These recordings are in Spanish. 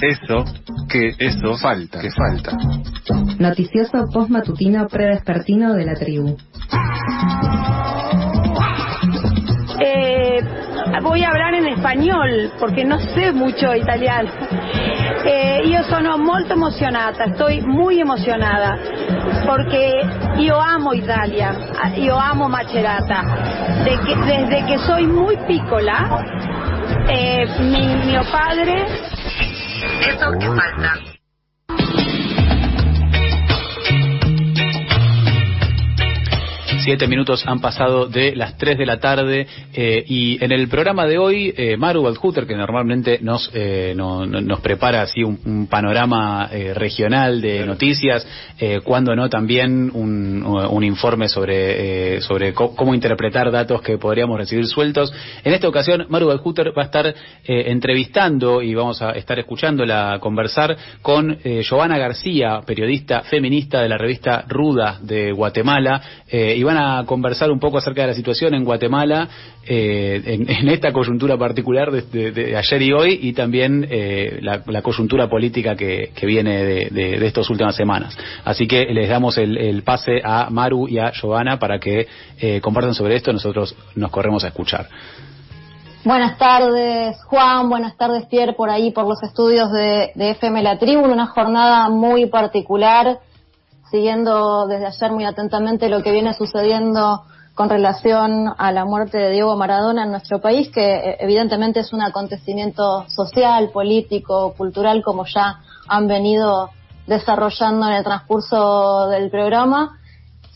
Eso que eso falta, que falta. Noticioso postmatutino predespertino de la tribu. Eh, voy a hablar en español porque no sé mucho italiano. Eh, io sono molto emozionata, estoy muy emocionada porque yo amo Italia, yo amo Macerata. De que, desde que soy muy piccola, eh, mi, mio padre... Eso que falta. Siete minutos han pasado de las tres de la tarde eh, y en el programa de hoy, eh, Maru Waldhuter, que normalmente nos, eh, no, nos prepara así un, un panorama eh, regional de noticias, eh, cuando no también un, un informe sobre, sobre cómo interpretar datos que podríamos recibir sueltos. En esta ocasión, Maru Waldhuter va a estar entrevistando y vamos a estar escuchándola conversar con Giovanna García, periodista feminista de la revista Ruda de Guatemala, y van a conversar un poco acerca de la situación en Guatemala eh, en, esta coyuntura particular de, ayer y hoy y también eh, la, coyuntura política que, viene de, de, estas últimas semanas. Así que les damos el, pase a Maru y a Giovanna para que eh, compartan sobre esto. Nosotros nos corremos a escuchar. Buenas tardes, Juan. Buenas tardes, Pierre, por ahí, por los estudios de, de FM La Tribu. Una jornada muy particular siguiendo desde ayer muy atentamente lo que viene sucediendo con relación a la muerte de Diego Maradona en nuestro país, que eh, evidentemente es un acontecimiento social, político, cultural, como ya han venido desarrollando en el transcurso del programa.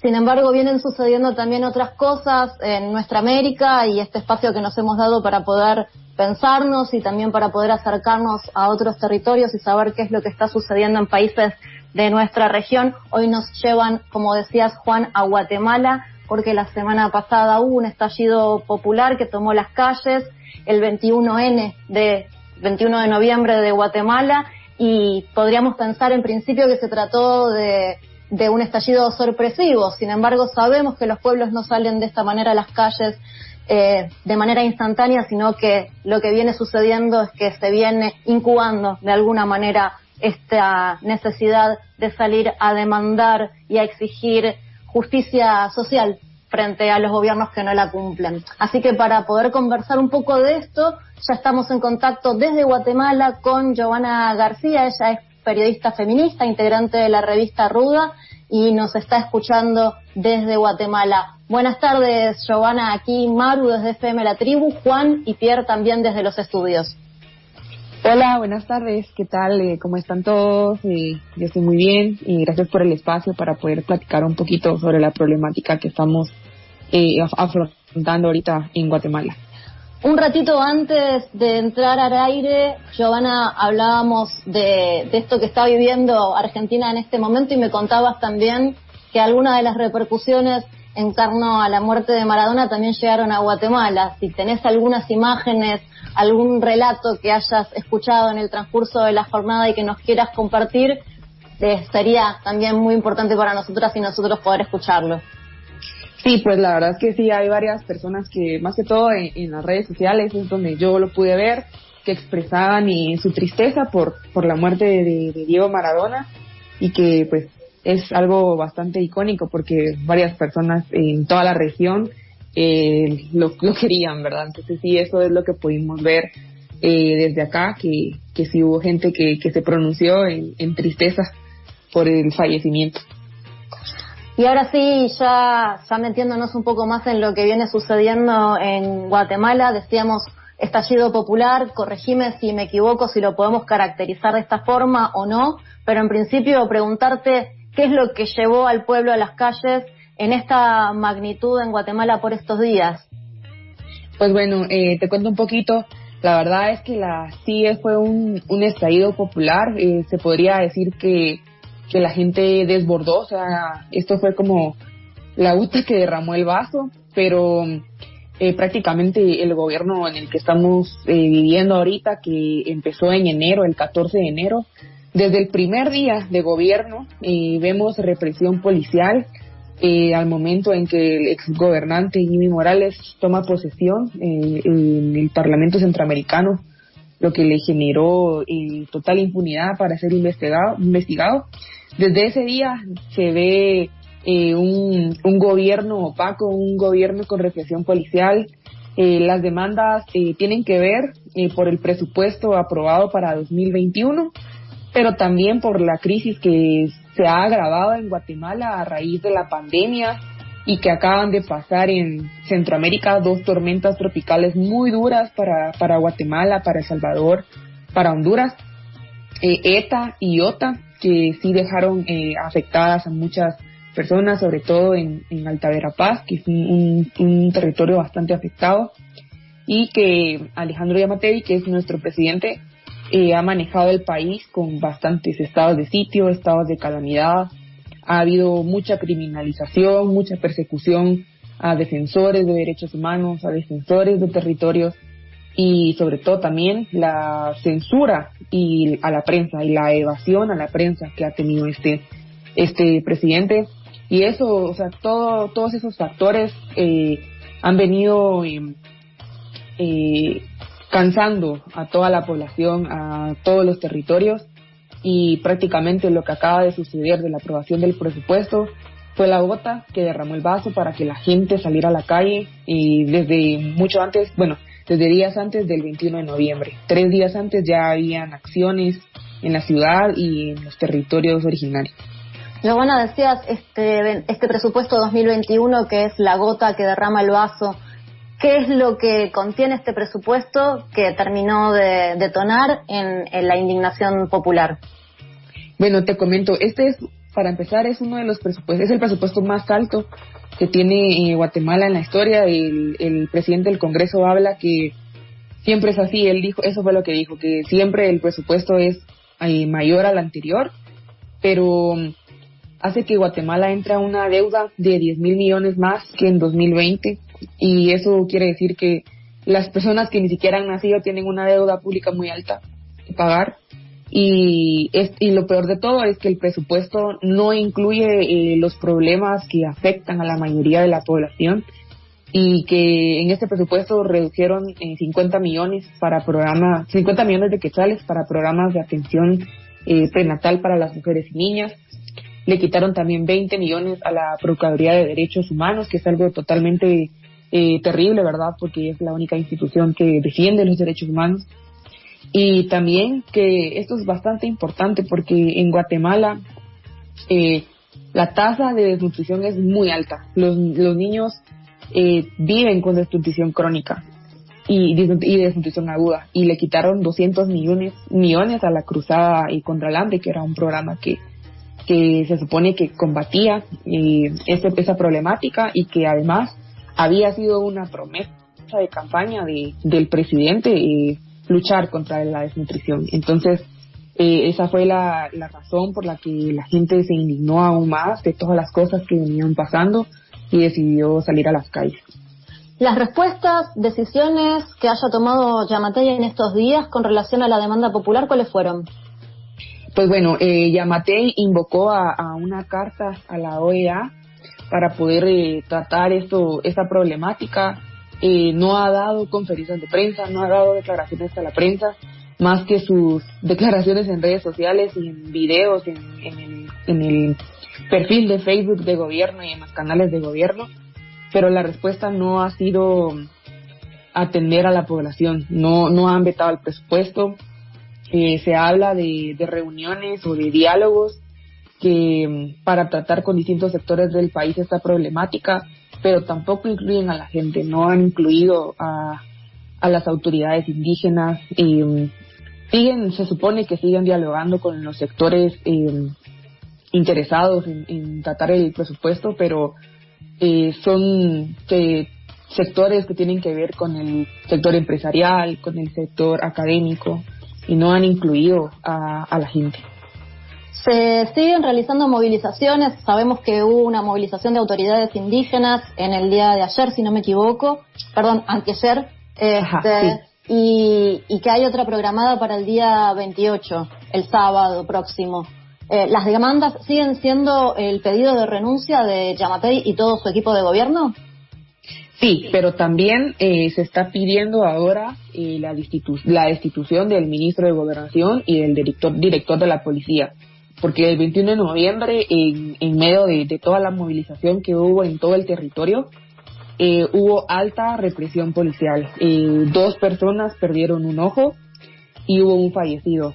Sin embargo, vienen sucediendo también otras cosas en nuestra América y este espacio que nos hemos dado para poder pensarnos y también para poder acercarnos a otros territorios y saber qué es lo que está sucediendo en países de nuestra región. Hoy nos llevan, como decías Juan, a Guatemala, porque la semana pasada hubo un estallido popular que tomó las calles, el 21N de 21 de noviembre de Guatemala, y podríamos pensar en principio que se trató de, de un estallido sorpresivo. Sin embargo, sabemos que los pueblos no salen de esta manera a las calles eh, de manera instantánea, sino que lo que viene sucediendo es que se viene incubando de alguna manera esta necesidad de salir a demandar y a exigir justicia social frente a los gobiernos que no la cumplen. Así que para poder conversar un poco de esto, ya estamos en contacto desde Guatemala con Giovanna García, ella es periodista feminista, integrante de la revista Ruda y nos está escuchando desde Guatemala. Buenas tardes, Giovanna, aquí Maru desde FM La Tribu, Juan y Pierre también desde los estudios. Hola, buenas tardes. ¿Qué tal? Eh, ¿Cómo están todos? Eh, yo estoy muy bien y gracias por el espacio para poder platicar un poquito sobre la problemática que estamos eh, afrontando ahorita en Guatemala. Un ratito antes de entrar al aire, Giovanna, hablábamos de, de esto que está viviendo Argentina en este momento y me contabas también que algunas de las repercusiones en torno a la muerte de Maradona también llegaron a Guatemala. Si tenés algunas imágenes algún relato que hayas escuchado en el transcurso de la jornada y que nos quieras compartir, eh, sería también muy importante para nosotras y nosotros poder escucharlo. Sí, pues la verdad es que sí, hay varias personas que, más que todo en, las redes sociales, es donde yo lo pude ver, que expresaban y, su tristeza por, por la muerte de Diego Maradona y que pues es algo bastante icónico porque varias personas en toda la región eh, lo, lo, querían, ¿verdad? Entonces sí, eso es lo que pudimos ver eh, desde acá, que, que sí hubo gente que, que se pronunció en, en tristeza por el fallecimiento. Y ahora sí, ya, ya metiéndonos un poco más en lo que viene sucediendo en Guatemala, decíamos estallido popular, corregime si me equivoco, si lo podemos caracterizar de esta forma o no, pero en principio preguntarte qué es lo que llevó al pueblo a las calles en esta magnitud en Guatemala por estos días? Pues bueno, eh, te cuento un poquito. La verdad es que la CIE fue un, un estallido popular. Eh, se podría decir que, que la gente desbordó. O sea, esto fue como la gota que derramó el vaso, pero eh, prácticamente el gobierno en el que estamos eh, viviendo ahorita, que empezó en enero, el 14 de enero, desde el primer día de gobierno eh, vemos represión policial, eh, al momento en que el exgobernante Jimmy Morales toma posesión eh, en el Parlamento Centroamericano, lo que le generó eh, total impunidad para ser investigado. investigado. Desde ese día se ve eh, un, un, gobierno opaco, un gobierno con represión policial. Las demandas eh, tienen que ver eh, por el presupuesto aprobado para 2021, pero también por la crisis que se ha agravado en Guatemala a raíz de la pandemia y que acaban de pasar en Centroamérica dos tormentas tropicales muy duras para, para Guatemala, para El Salvador, para Honduras, ETA y OTA, que sí dejaron afectadas a muchas personas, sobre todo en, en Alta Verapaz, que es un, un, territorio bastante afectado, y que Alejandro Yamatei, que es nuestro presidente, eh, ha manejado el país con bastantes estados de sitio, estados de calamidad. Ha habido mucha criminalización, mucha persecución a defensores de derechos humanos, a defensores de territorios y sobre todo también la censura y a la prensa y la evasión a la prensa que ha tenido este este presidente y eso, o sea, todo, todos esos factores eh, han venido em, eh, cansando a toda la población, a todos los territorios y prácticamente lo que acaba de suceder de la aprobación del presupuesto fue la gota que derramó el vaso para que la gente saliera a la calle y desde mucho antes, bueno, desde días antes del 21 de noviembre. Tres días antes ya habían acciones en la ciudad y en los territorios originarios. Giovanna, decías este, este presupuesto 2021 que es la gota que derrama el vaso. ¿Qué es lo que contiene este presupuesto que terminó de detonar en, la indignación popular? Bueno, te comento, este es, para empezar, es uno de los presupuestos, es el presupuesto más alto que tiene eh, Guatemala en la historia. El, el presidente del Congreso habla que siempre es así, él dijo, eso fue lo que dijo, que siempre el presupuesto es eh, mayor al anterior, pero hace que Guatemala entre a una deuda de 10 mil millones más que en 2020 y eso quiere decir que las personas que ni siquiera han nacido tienen una deuda pública muy alta que pagar. Y, es, y lo peor de todo es que el presupuesto no incluye eh, los problemas que afectan a la mayoría de la población y que en este presupuesto redujeron eh, 50 millones para programas, 50 millones de quetzales para programas de atención eh, prenatal para las mujeres y niñas, le quitaron también 20 millones a la Procuraduría de Derechos Humanos, que es algo totalmente eh, terrible, ¿verdad? Porque es la única institución que defiende los derechos humanos. Y también que esto es bastante importante porque en Guatemala eh, la tasa de desnutrición es muy alta. Los, los niños eh, viven con desnutrición crónica y, y desnutrición aguda y le quitaron 200 millones, millones a la Cruzada y contra el Hambre, que era un programa que que se supone que combatía eh, esa problemática y que además había sido una promesa de campaña de, del presidente eh, luchar contra la desnutrición. Entonces, eh, esa fue la, la razón por la que la gente se indignó aún más de todas las cosas que venían pasando y decidió salir a las calles. Las respuestas, decisiones que haya tomado Yamatei en estos días con relación a la demanda popular, ¿cuáles fueron? Pues bueno, eh, Yamatei invocó a, a, una carta a la OEA para poder eh, tratar esto, esta problemática. Eh, no ha dado conferencias de prensa, no ha dado declaraciones a la prensa, más que sus declaraciones en redes sociales y en videos, en, en, el, en el perfil de Facebook de gobierno y en los canales de gobierno. Pero la respuesta no ha sido atender a la población, no, no han vetado el presupuesto, eh, se habla de, de, reuniones o de diálogos que mm, para tratar con distintos sectores del país esta problemática, pero tampoco incluyen a la gente, no han incluido a, a las autoridades indígenas. Eh, siguen, se supone que siguen dialogando con los sectores eh, interesados en, tratar el presupuesto, pero eh, son que sectores que tienen que ver con el sector empresarial, con el sector académico, y no han incluido a la gente. Se siguen realizando movilizaciones. Sabemos que hubo una movilización de autoridades indígenas en el día de ayer, si no me equivoco. Perdón, anteayer. Este, Ajá, sí. y, y, que hay otra programada para el día 28, el sábado próximo. Eh, ¿Las demandas siguen siendo el pedido de renuncia de Yamatei y todo su equipo de gobierno? Sí, pero también eh, se está pidiendo ahora eh, la, la destitución del ministro de Gobernación y del director, director de la policía, porque el 21 de noviembre, en, medio de, toda la movilización que hubo en todo el territorio, eh, hubo alta represión policial. Eh, dos personas perdieron un ojo y hubo un fallecido.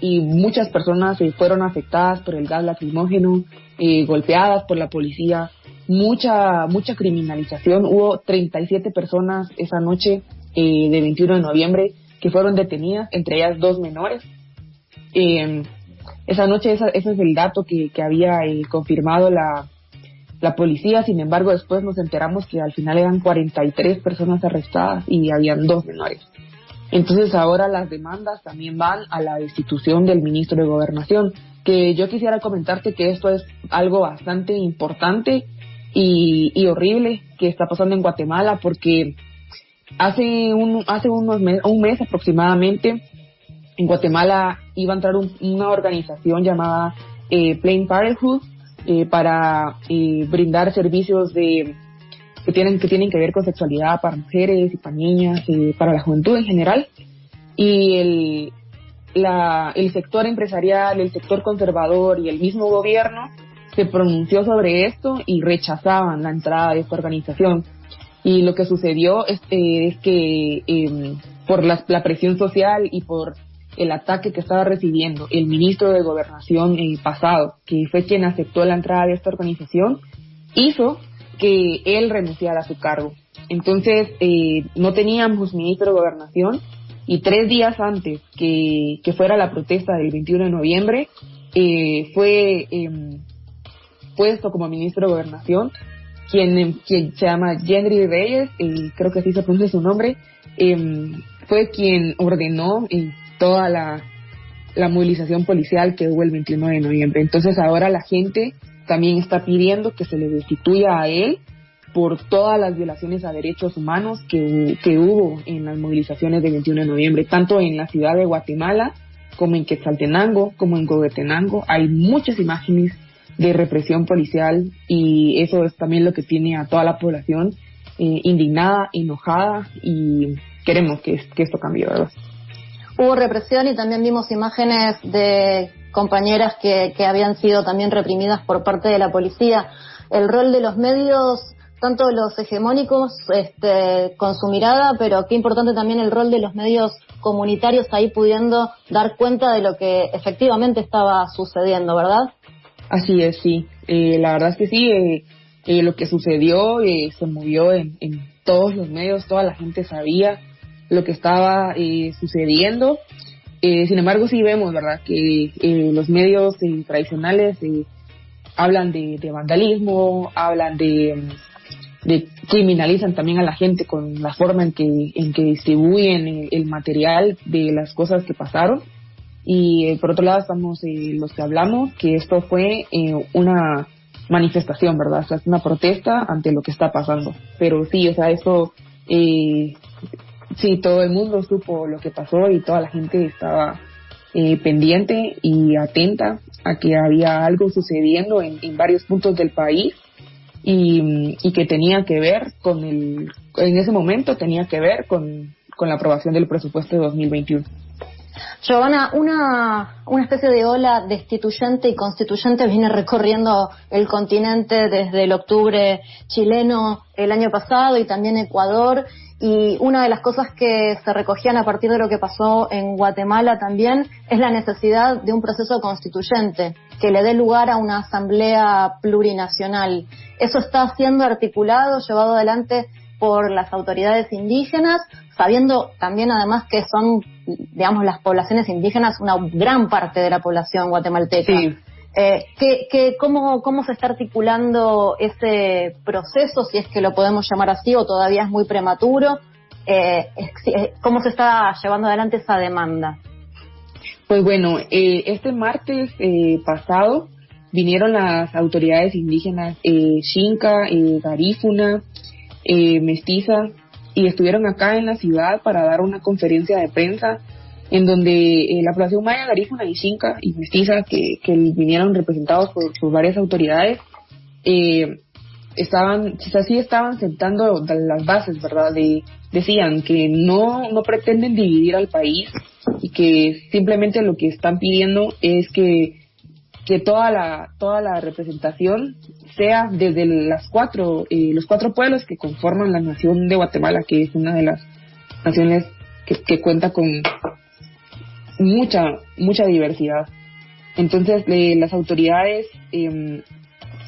Y muchas personas eh, fueron afectadas por el gas lacrimógeno, eh, golpeadas por la policía mucha, mucha criminalización. Hubo 37 personas esa noche de 21 de noviembre que fueron detenidas, entre ellas dos menores. Esa noche, esa, ese es el dato que, que había eh, confirmado la, la policía. Sin embargo, después nos enteramos que al final eran 43 personas arrestadas y habían dos menores. Entonces ahora las demandas también van a la destitución del ministro de Gobernación, que yo quisiera comentarte que esto es algo bastante importante y, y horrible que está pasando en Guatemala porque hace un, hace unos mes, un mes aproximadamente en Guatemala iba a entrar un, una organización llamada eh, Plain Parenthood eh, para eh, brindar servicios de que tienen que tienen que ver con sexualidad para mujeres y para niñas y para la juventud en general y el la, el sector empresarial, el sector conservador y el mismo gobierno se pronunció sobre esto y rechazaban la entrada de esta organización. Y lo que sucedió es, eh, es que eh, por la, la, presión social y por el ataque que estaba recibiendo el ministro de Gobernación eh, pasado, que fue quien aceptó la entrada de esta organización, hizo que él renunciara a su cargo. Entonces, eh, no teníamos ministro de Gobernación y tres días antes que, que fuera la protesta del 21 de noviembre, eh, fue em, puesto como ministro de Gobernación, quien, quien se llama Henry Reyes, y creo que así se pronuncia su nombre, eh, fue quien ordenó eh, toda la, movilización policial que hubo el 21 de noviembre. Entonces ahora la gente también está pidiendo que se le destituya a él por todas las violaciones a derechos humanos que, que hubo en las movilizaciones del 21 de noviembre, tanto en la ciudad de Guatemala como en Quetzaltenango, como en Gobetenango. Hay muchas imágenes de represión policial y eso es también lo que tiene a toda la población eh, indignada, enojada y queremos que, que esto cambie, ¿verdad? Hubo represión y también vimos imágenes de compañeras que, que habían sido también reprimidas por parte de la policía. El rol de los medios tanto los hegemónicos este, con su mirada, pero qué importante también el rol de los medios comunitarios ahí pudiendo dar cuenta de lo que efectivamente estaba sucediendo, ¿verdad? Así es, sí. Eh, la verdad es que sí, eh, eh, lo que sucedió eh, se movió en, en, todos los medios, toda la gente sabía lo que estaba eh, sucediendo. sin embargo, sí vemos, ¿verdad?, que los medios tradicionales hablan de, de, vandalismo, hablan de, criminalizan también a la gente con la forma en que, en que distribuyen el, material de las cosas que pasaron. Y eh, por otro lado estamos eh, los que hablamos que esto fue eh, una manifestación, ¿verdad? Es una protesta ante lo que está pasando. Pero sí, o sea, eso, eh, sí, todo el mundo supo lo que pasó y toda la gente estaba eh, pendiente y atenta a que había algo sucediendo en, en varios puntos del país y, y, que tenía que ver con el, en ese momento tenía que ver con, con la aprobación del presupuesto de 2021. Giovanna, una, una especie de ola destituyente y constituyente viene recorriendo el continente desde el octubre chileno el año pasado y también Ecuador. Y una de las cosas que se recogían a partir de lo que pasó en Guatemala también es la necesidad de un proceso constituyente que le dé lugar a una asamblea plurinacional. Eso está siendo articulado, llevado adelante por las autoridades indígenas, sabiendo también además que son, digamos, las poblaciones indígenas una gran parte de la población guatemalteca. Eh, ¿qué, qué, cómo, ¿Cómo se está articulando ese proceso, si es que lo podemos llamar así, o todavía es muy prematuro? Eh, ¿Cómo se está llevando adelante esa demanda? Pues bueno, eh, este martes eh, pasado vinieron las autoridades indígenas eh, Xinca, eh, Garífuna, mestiza y estuvieron acá en la ciudad para dar una conferencia de prensa en donde eh, la población maya, garífuna y xinca y mestiza que, que vinieron representados por, por varias autoridades eh, estaban, quizás sí estaban sentando las bases, ¿verdad? De, decían que no, no pretenden dividir al país y que simplemente lo que están pidiendo es que, que toda la, toda la representación sea desde las cuatro, eh, los cuatro pueblos que conforman la nación de Guatemala, que es una de las naciones que, que cuenta con mucha, mucha diversidad. Entonces, las autoridades eh,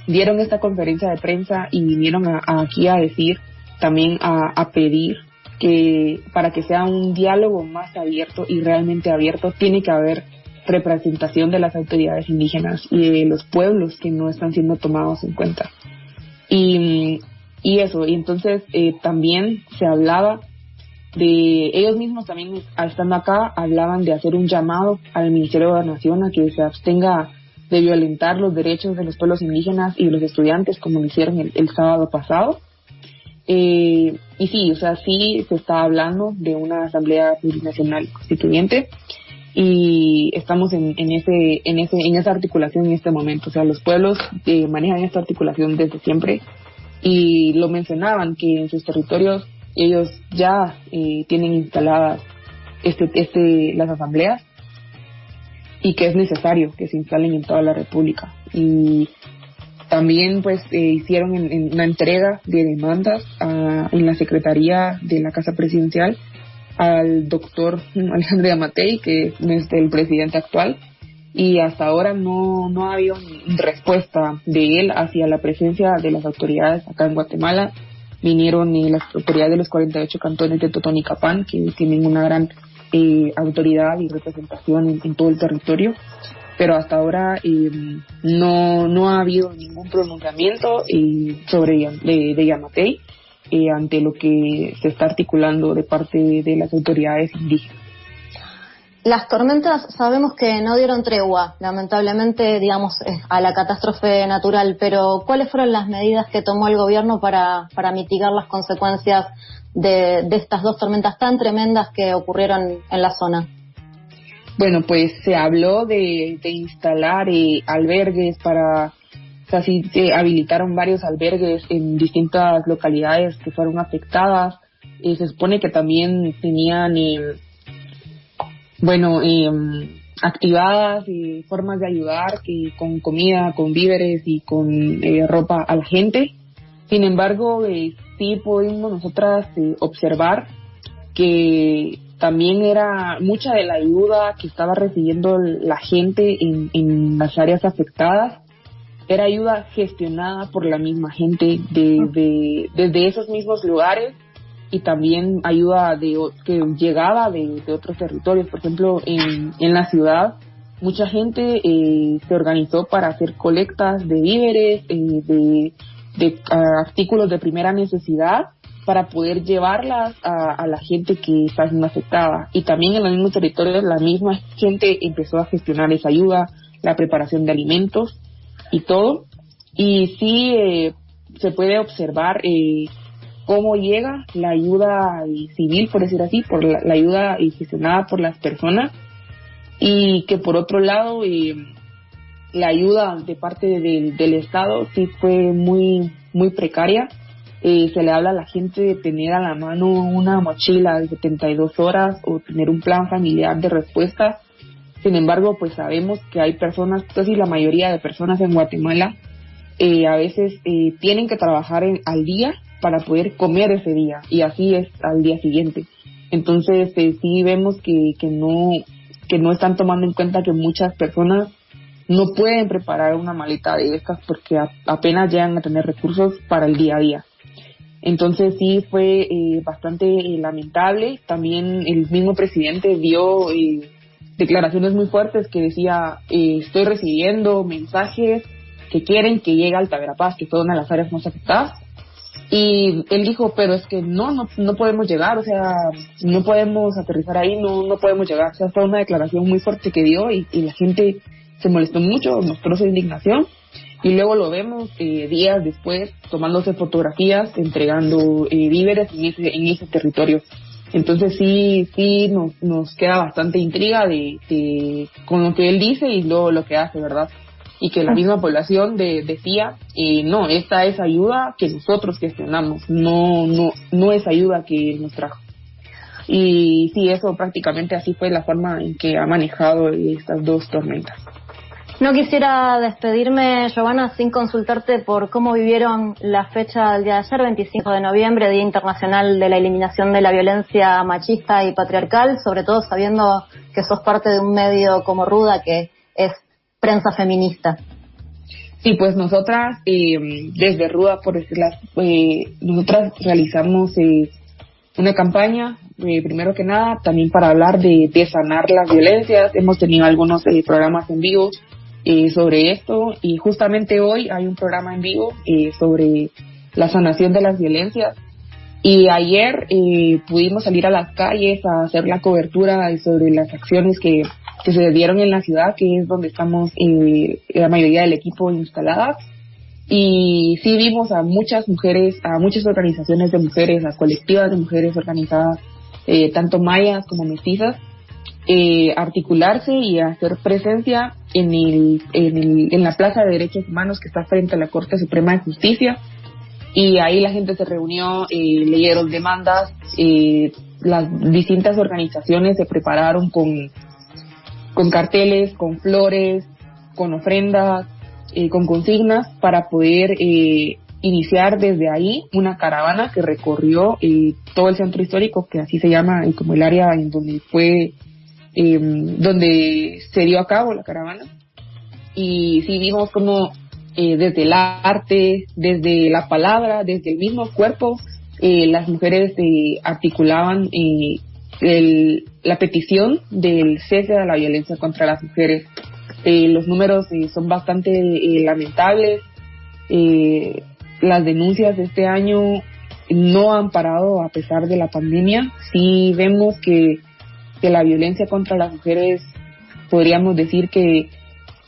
dieron esta conferencia de prensa y vinieron aquí a decir, también a, a pedir que para que sea un diálogo más abierto y realmente abierto, tiene que haber representación de las autoridades indígenas y de los pueblos que no están siendo tomados en cuenta. Y, y eso, y entonces eh, también se hablaba de ellos mismos también estando acá hablaban de hacer un llamado al Ministerio de Gobernación a que se abstenga de violentar los derechos de los pueblos indígenas y de los estudiantes como lo hicieron el, sábado pasado. Eh, y sí, o sea, sí se está hablando de una asamblea plurinacional constituyente y estamos en, en, ese, en, ese, en esa articulación en este momento. O sea, los pueblos eh, manejan esta articulación desde siempre y lo mencionaban que en sus territorios ellos ya eh, tienen instaladas este, este, las asambleas y que es necesario que se instalen en toda la República. Y también pues eh, hicieron en, una entrega de demandas en la Secretaría de la Casa Presidencial al doctor Alejandro Yamatei, que es el presidente actual, y hasta ahora no, no ha habido respuesta de él hacia la presencia de las autoridades acá en Guatemala. Vinieron eh, las autoridades de los 48 cantones de Totonicapán, que tienen una gran eh, autoridad y representación en, todo el territorio, pero hasta ahora eh, no, no ha habido ningún pronunciamiento eh, sobre de, de Yamatei ante lo que se está articulando de parte de las autoridades indígenas. Las tormentas sabemos que no dieron tregua, lamentablemente, digamos, a la catástrofe natural, pero ¿cuáles fueron las medidas que tomó el gobierno para, para mitigar las consecuencias de, estas dos tormentas tan tremendas que ocurrieron en la zona? Bueno, pues se habló de, instalar eh, albergues para, o sea, sí, se habilitaron varios albergues en distintas localidades que fueron afectadas. y se supone que también tenían, eh, bueno, eh, activadas y formas de ayudar que con comida, con víveres y con ropa a la gente. Sin embargo, sí pudimos nosotras eh, observar que también era mucha de la ayuda que estaba recibiendo la gente en, en las áreas afectadas era ayuda gestionada por la misma gente de, desde esos mismos lugares y también ayuda de, que llegaba de, otros territorios. Por ejemplo, en, en la ciudad, mucha gente eh, se organizó para hacer colectas de víveres, eh, de de artículos de primera necesidad para poder llevarlas a, la gente que está siendo afectada. Y también en los mismos territorios la misma gente empezó a gestionar esa ayuda, la preparación de alimentos y todo. Y sí eh, se puede observar eh, cómo llega la ayuda civil, por decir así, por la, ayuda gestionada por las personas. Y que por otro lado, eh, la ayuda de parte del, Estado sí fue muy, muy precaria. Eh, se le habla a la gente de tener a la mano una mochila de 72 horas o tener un plan familiar de respuesta. Sin embargo, pues sabemos que hay personas, casi la mayoría de personas en Guatemala, eh, a veces eh, tienen que trabajar en, al día para poder comer ese día y así es al día siguiente. Entonces, sí vemos que, que no que no están tomando en cuenta que muchas personas no pueden preparar una maleta de estas porque apenas llegan a tener recursos para el día a día. Entonces sí fue eh, bastante eh, lamentable. También el mismo presidente dio eh, declaraciones muy fuertes que decía estoy recibiendo mensajes que quieren que llegue a Altaverapaz, que fue una de las áreas más afectadas. Y él dijo, pero es que no, no, no podemos llegar, o sea, no podemos aterrizar ahí, no, no podemos llegar. O sea, fue una declaración muy fuerte que dio y, y la gente se molestó mucho, mostró su indignación y luego lo vemos eh, días después tomándose fotografías, entregando eh, víveres en ese, en ese territorio. Entonces sí, sí nos, nos queda bastante intriga de, con lo que él dice y luego lo que hace, ¿verdad? Y que la misma población de, decía, eh, no, esta es ayuda que nosotros gestionamos, no, no, no es ayuda que nos trajo. Y sí, eso prácticamente así fue la forma en que ha manejado estas dos tormentas. No quisiera despedirme, Giovanna, sin consultarte por cómo vivieron la fecha del día de ayer, 25 de noviembre, Día Internacional de la Eliminación de la Violencia Machista y Patriarcal, sobre todo sabiendo que sos parte de un medio como Ruda, que es prensa feminista. Sí, pues nosotras, eh, desde Ruda, por decirlo, eh, nosotras realizamos eh, una campaña, eh, primero que nada, también para hablar de, de sanar las violencias. Hemos tenido algunos eh, programas en vivo sobre esto y justamente hoy hay un programa en vivo sobre la sanación de las violencias. Y ayer eh, pudimos salir a las calles a hacer la cobertura sobre las acciones que, se dieron en la ciudad, que es donde estamos eh, la mayoría del equipo instaladas. Y sí vimos a muchas mujeres, a muchas organizaciones de mujeres, a colectivas de mujeres organizadas, eh, tanto mayas como mestizas, eh, articularse y hacer presencia en, el, en, el, en la Plaza de Derechos Humanos que está frente a la Corte Suprema de Justicia. Y ahí la gente se reunió, eh, leyeron demandas, eh, las distintas organizaciones se prepararon con, con carteles, con flores, con ofrendas, eh, con consignas para poder eh, iniciar desde ahí una caravana que recorrió eh, todo el centro histórico, que así se llama, como el área en donde fue eh, donde se dio a cabo la caravana. Y sí vimos como eh, desde el arte, desde la palabra, desde el mismo cuerpo, eh, las mujeres eh, articulaban eh, el, la petición del cese de la violencia contra las mujeres. Eh, los números eh, son bastante lamentables. Las denuncias de este año no han parado a pesar de la pandemia. Sí vemos que la violencia contra las mujeres podríamos decir que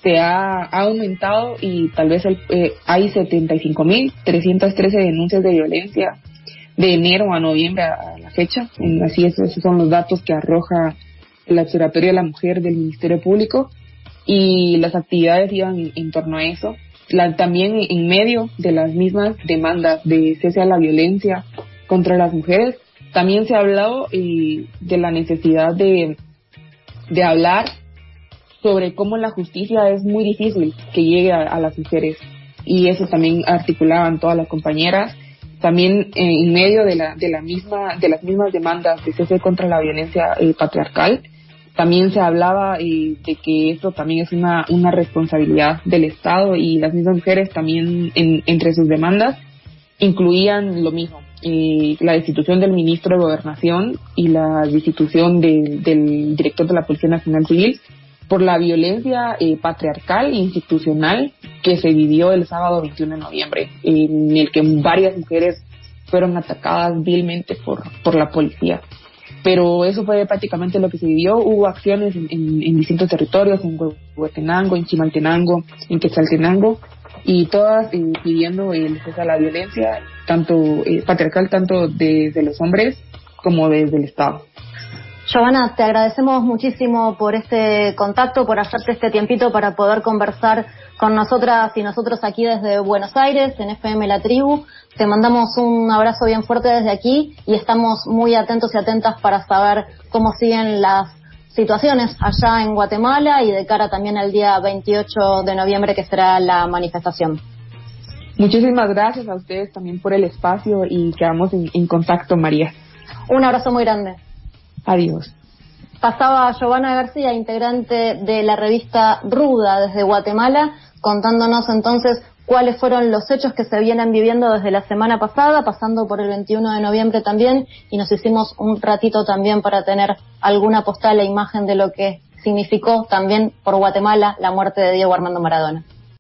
se ha, ha aumentado y tal vez el, eh, hay 75.313 denuncias de violencia de enero a noviembre a, la fecha. En, así es, esos son los datos que arroja el Observatorio de la Mujer del Ministerio Público y las actividades iban en, en torno a eso. La, también en medio de las mismas demandas de cese a la violencia contra las mujeres, también se ha hablado eh, de la necesidad de, de hablar sobre cómo la justicia es muy difícil que llegue a, las mujeres. Y eso también articulaban todas las compañeras. También eh, en medio de la de la misma de las mismas demandas de cese contra la violencia eh, patriarcal también se hablaba eh, de que esto también es una una responsabilidad del Estado y las mismas mujeres también en, entre sus demandas incluían lo mismo eh, la destitución del ministro de Gobernación y la destitución de, del director de la Policía Nacional Civil por la violencia eh, patriarcal e institucional que se vivió el sábado 21 de noviembre, en el que varias mujeres fueron atacadas vilmente por, por la policía. Pero eso fue prácticamente lo que se vivió. Hubo acciones en, en, distintos territorios, en Huehuetenango, en Chimaltenango, en Quetzaltenango, y todas eh, pidiendo el cese a la violencia, tanto eh, patriarcal, tanto desde los hombres como desde el Estado. Giovanna, te agradecemos muchísimo por este contacto, por hacerte este tiempito para poder conversar con nosotras y nosotros aquí desde Buenos Aires, en FM La Tribu. Te mandamos un abrazo bien fuerte desde aquí y estamos muy atentos y atentas para saber cómo siguen las situaciones allá en Guatemala y de cara también al día 28 de noviembre que será la manifestación. Muchísimas gracias a ustedes también por el espacio y quedamos en, en contacto, María. Un abrazo muy grande. Adiós. Pasaba Giovanna García, integrante de la revista Ruda desde Guatemala, contándonos entonces cuáles fueron los hechos que se vienen viviendo desde la semana pasada, pasando por el 21 de noviembre también, y nos hicimos un ratito también para tener alguna postal e imagen de lo que significó también por Guatemala la muerte de Diego Armando Maradona.